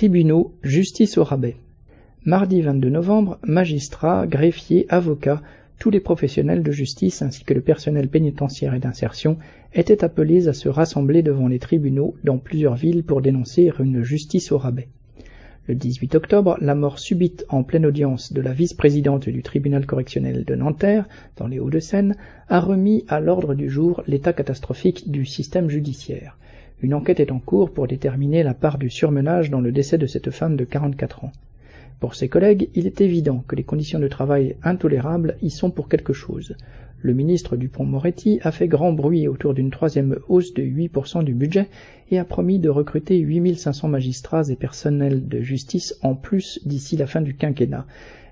Tribunaux, justice au rabais. Mardi 22 novembre, magistrats, greffiers, avocats, tous les professionnels de justice ainsi que le personnel pénitentiaire et d'insertion étaient appelés à se rassembler devant les tribunaux dans plusieurs villes pour dénoncer une justice au rabais. Le 18 octobre, la mort subite en pleine audience de la vice-présidente du tribunal correctionnel de Nanterre, dans les Hauts-de-Seine, a remis à l'ordre du jour l'état catastrophique du système judiciaire. Une enquête est en cours pour déterminer la part du surmenage dans le décès de cette femme de 44 ans. Pour ses collègues, il est évident que les conditions de travail intolérables y sont pour quelque chose. Le ministre Dupont-Moretti a fait grand bruit autour d'une troisième hausse de 8% du budget et a promis de recruter 8500 magistrats et personnels de justice en plus d'ici la fin du quinquennat.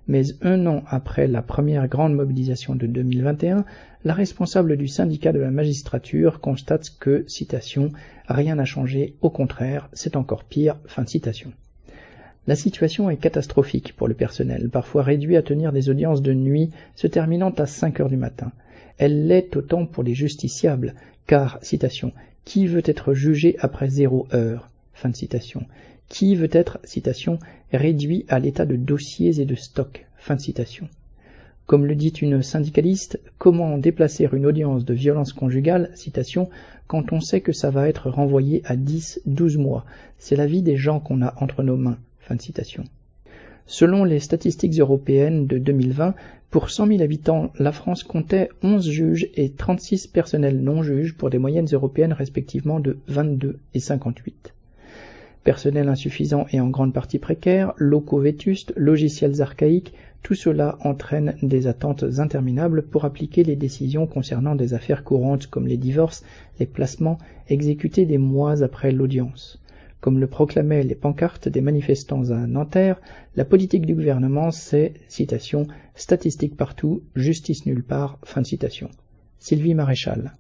Mais un an après la première grande mobilisation de 2021, la responsable du syndicat de la magistrature constate que, citation, rien n'a changé, au contraire, c'est encore pire, fin de citation. La situation est catastrophique pour le personnel, parfois réduit à tenir des audiences de nuit se terminant à 5 heures du matin. Elle l'est autant pour les justiciables, car, citation, qui veut être jugé après zéro heure Fin de citation. Qui veut être, citation, réduit à l'état de dossiers et de stocks Fin de citation. Comme le dit une syndicaliste, comment déplacer une audience de violence conjugale, citation, quand on sait que ça va être renvoyé à 10, 12 mois C'est la vie des gens qu'on a entre nos mains. Selon les statistiques européennes de 2020, pour 100 000 habitants, la France comptait 11 juges et 36 personnels non juges pour des moyennes européennes respectivement de 22 et 58. Personnel insuffisant et en grande partie précaire, locaux vétustes, logiciels archaïques, tout cela entraîne des attentes interminables pour appliquer les décisions concernant des affaires courantes comme les divorces, les placements, exécutés des mois après l'audience. Comme le proclamaient les pancartes des manifestants à Nanterre, la politique du gouvernement c'est, citation, statistique partout, justice nulle part, fin de citation. Sylvie Maréchal.